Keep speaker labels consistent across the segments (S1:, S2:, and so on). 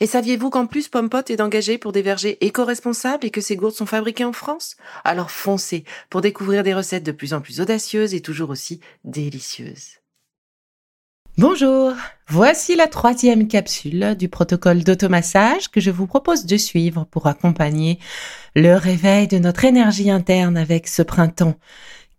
S1: Et saviez-vous qu'en plus Pompot est engagé pour des vergers éco-responsables et que ces gourdes sont fabriquées en France? Alors foncez pour découvrir des recettes de plus en plus audacieuses et toujours aussi délicieuses. Bonjour, voici la troisième capsule du protocole d'automassage que je vous propose de suivre pour accompagner le réveil de notre énergie interne avec ce printemps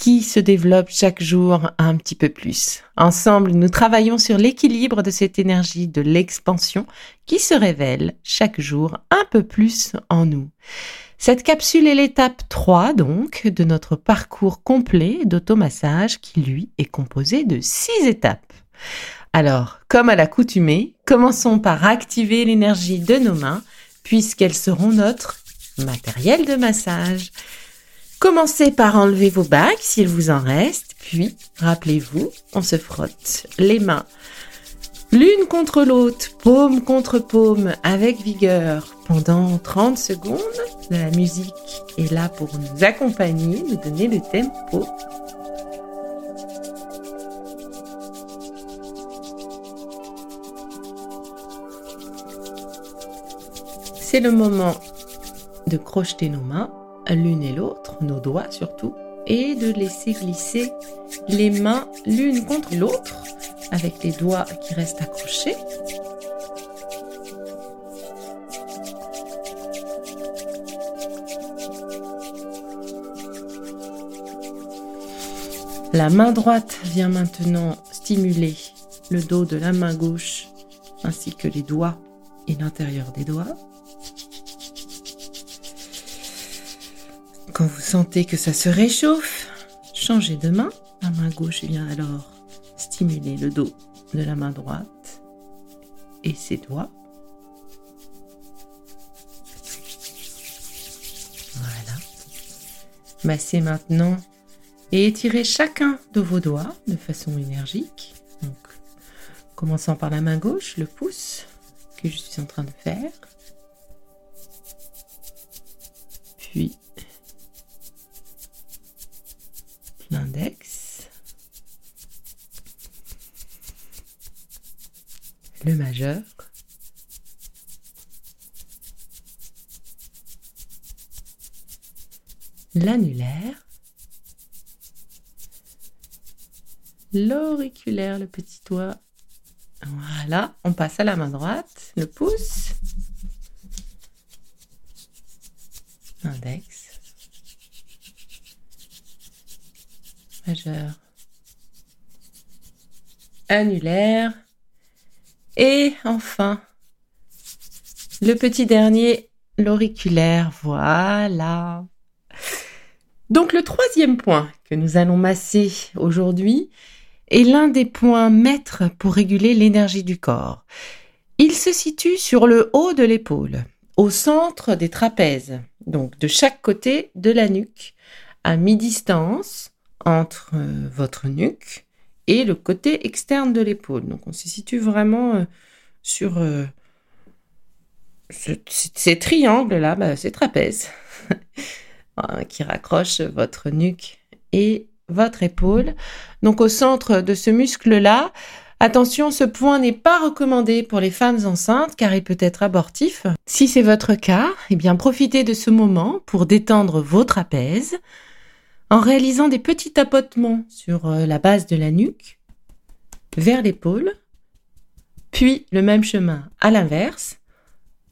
S1: qui se développe chaque jour un petit peu plus. Ensemble, nous travaillons sur l'équilibre de cette énergie de l'expansion qui se révèle chaque jour un peu plus en nous. Cette capsule est l'étape 3 donc de notre parcours complet d'automassage qui lui est composé de 6 étapes. Alors, comme à l'accoutumée, commençons par activer l'énergie de nos mains puisqu'elles seront notre matériel de massage. Commencez par enlever vos bagues s'il vous en reste, puis rappelez-vous, on se frotte les mains l'une contre l'autre, paume contre paume, avec vigueur, pendant 30 secondes. La musique est là pour nous accompagner, nous donner le tempo. C'est le moment de crocheter nos mains l'une et l'autre, nos doigts surtout, et de laisser glisser les mains l'une contre l'autre avec les doigts qui restent accrochés. La main droite vient maintenant stimuler le dos de la main gauche ainsi que les doigts et l'intérieur des doigts. Quand vous sentez que ça se réchauffe, changez de main. La main gauche vient alors stimuler le dos de la main droite et ses doigts. Voilà. Massez maintenant et étirez chacun de vos doigts de façon énergique. Donc, commençant par la main gauche, le pouce que je suis en train de faire. Puis l'index, le majeur, l'annulaire, l'auriculaire, le petit doigt. Voilà, on passe à la main droite, le pouce, l'index, annulaire et enfin le petit dernier, l'auriculaire. Voilà. Donc le troisième point que nous allons masser aujourd'hui est l'un des points maîtres pour réguler l'énergie du corps. Il se situe sur le haut de l'épaule, au centre des trapèzes, donc de chaque côté de la nuque, à mi-distance, entre euh, votre nuque et le côté externe de l'épaule. Donc on se situe vraiment euh, sur euh, ces triangles-là, bah, ces trapèzes, hein, qui raccrochent votre nuque et votre épaule. Donc au centre de ce muscle-là, attention, ce point n'est pas recommandé pour les femmes enceintes car il peut être abortif. Si c'est votre cas, eh bien profitez de ce moment pour détendre vos trapèzes, en réalisant des petits tapotements sur euh, la base de la nuque, vers l'épaule, puis le même chemin à l'inverse,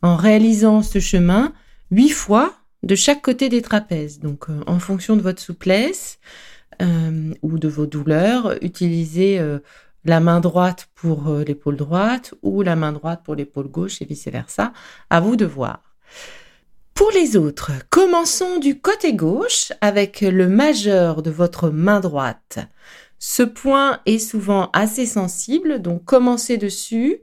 S1: en réalisant ce chemin huit fois de chaque côté des trapèzes. Donc euh, en fonction de votre souplesse euh, ou de vos douleurs, utilisez la main droite pour l'épaule droite ou la main droite pour l'épaule gauche et vice-versa. À vous de voir. Pour les autres, commençons du côté gauche avec le majeur de votre main droite. Ce point est souvent assez sensible, donc commencez dessus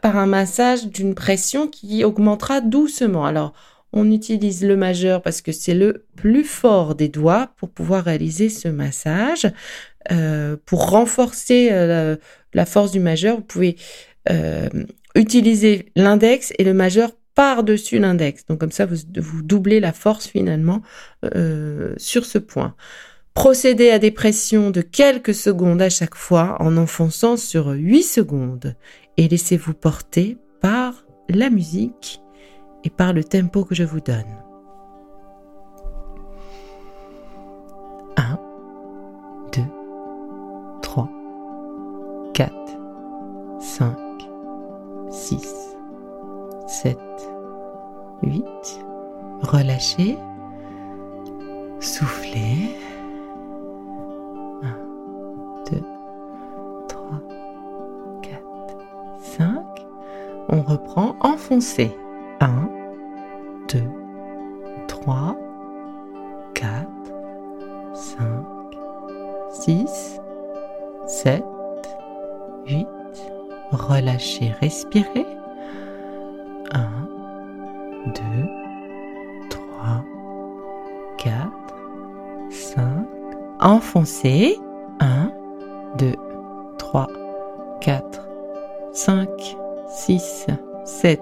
S1: par un massage d'une pression qui augmentera doucement. Alors, on utilise le majeur parce que c'est le plus fort des doigts pour pouvoir réaliser ce massage. Euh, pour renforcer euh, la, force du majeur, vous pouvez euh, utiliser l'index et le majeur par-dessus l'index. Donc comme ça, vous, doublez la force finalement sur ce point. Procédez à des pressions de quelques secondes à chaque fois en enfonçant sur 8 secondes et laissez-vous porter par la musique et par le tempo que je vous donne. 7, 8. Relâchez. Soufflez. 1, 2, 3, 4, 5. On reprend. Enfoncez. 1, 2, 3, 4, 5, 6, 7, 8. Relâchez, respirez. 1, 2, 3, 4, 5. Enfoncez. 1, 2, 3, 4, 5, 6, 7,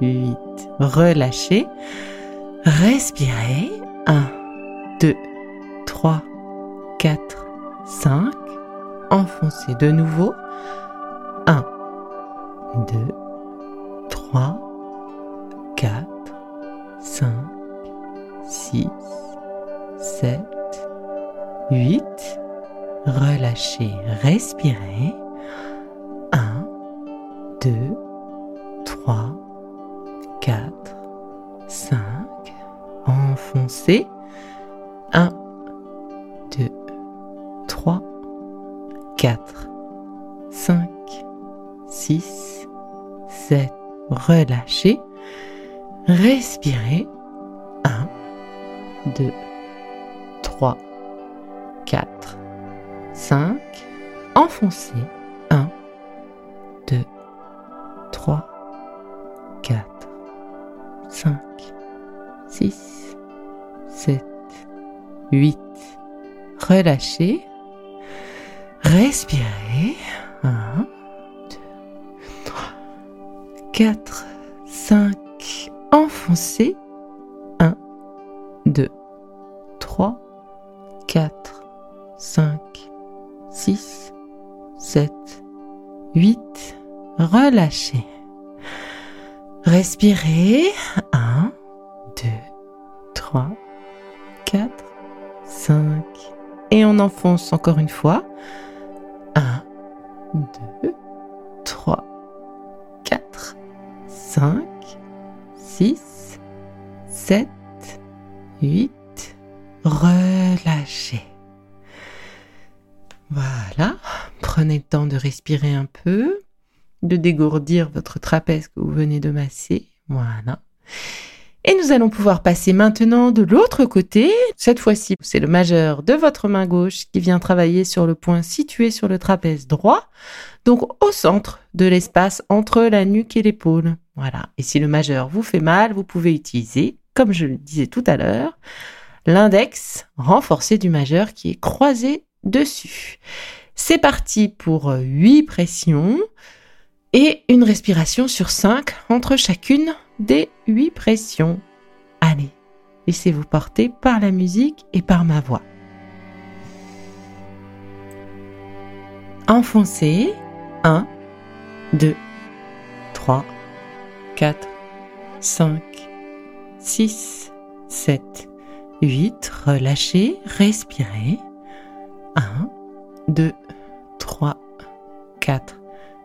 S1: 8. Relâchez. Respirez. 1, 2, 3, 4, 5. Enfoncez de nouveau. 1, 2, 3, 4, 5, 6, 7, 8. Relâchez, respirez. 1, 2, 3, 4, 5. Enfoncez. 1, 2, 3, 4, 5, 6, 7. Relâchez. Respirez. 1, 2, 3, 4, 5. Enfoncez. 1, 2, 3, 4, 5, 6, 7, 8. Relâchez. Respirez. 1, 2, 3, 4, 5. Enfoncez. 1, 2, 3, 4, 5, 6, 7, 8. Relâchez. Respirez. 1, 2, 3, 4, 5. Et on enfonce encore une fois. 1, 2, 3, 4, 5, 6, 7, 8. Relâchez. Voilà. Prenez le temps de respirer un peu de dégourdir votre trapèze que vous venez de masser. Voilà. Et nous allons pouvoir passer maintenant de l'autre côté. Cette fois-ci, c'est le majeur de votre main gauche qui vient travailler sur le point situé sur le trapèze droit, donc au centre de l'espace entre la nuque et l'épaule. Voilà. Et si le majeur vous fait mal, vous pouvez utiliser, comme je le disais tout à l'heure, l'index renforcé du majeur qui est croisé dessus. C'est parti pour 8 pressions et une respiration sur 5 entre chacune des 8 pressions. Allez, laissez-vous porter par la musique et par ma voix. Enfoncez 1, 2, 3, 4, 5, 6, 7, 8. Relâchez, respirez. 1, 2, 3, 4,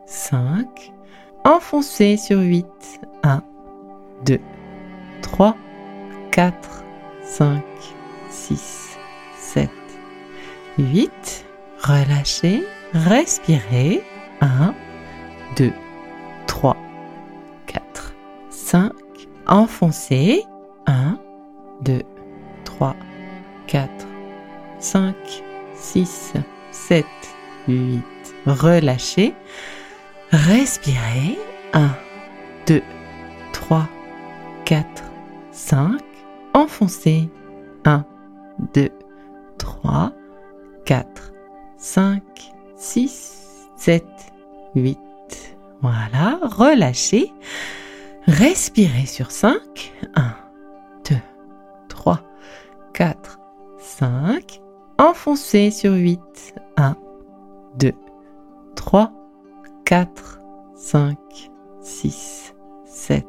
S1: 5. Enfoncez sur 8. 1, 2, 3, 4, 5, 6, 7, 8. Relâchez, respirez. 1, 2, 3, 4, 5. Enfoncez. 1, 2, 3, 4, 5, 6, 7, 8. Relâchez. Respirez. 1, 2, 3, 4, 5. Enfoncez. 1, 2, 3, 4, 5, 6, 7, 8. Voilà, relâchez. Respirez sur 5. 1, 2, 3, 4, 5. Enfoncez sur 8. 1, 2, 3, 4, 5, 6, 7,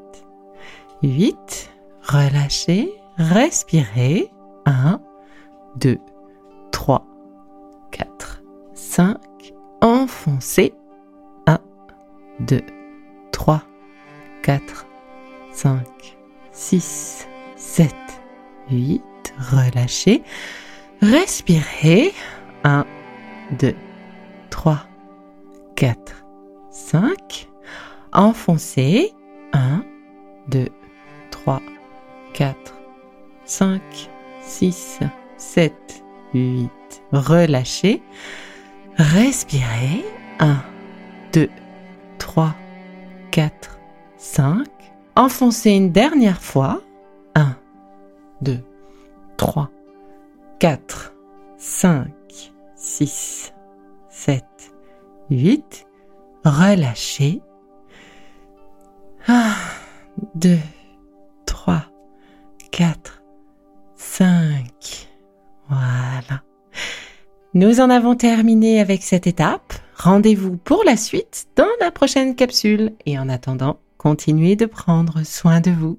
S1: 8. Relâchez. Respirez. 1, 2, 3, 4, 5. Enfoncez. 1, 2, 3, 4, 5, 6, 7, 8. Relâchez. Respirez. 1, 2, 3, 4, 5. Enfoncez. 1, 2, 3, 4, 5, 6, 7, 8. Relâchez. Respirez. 1, 2, 3, 4, 5. Enfoncez une dernière fois. 1, 2, 3, 4, 5, 6, 7, 8. Relâchez. 1, 2, 3, 4, 5. Voilà. Nous en avons terminé avec cette étape. Rendez-vous pour la suite dans la prochaine capsule. Et en attendant, continuez de prendre soin de vous.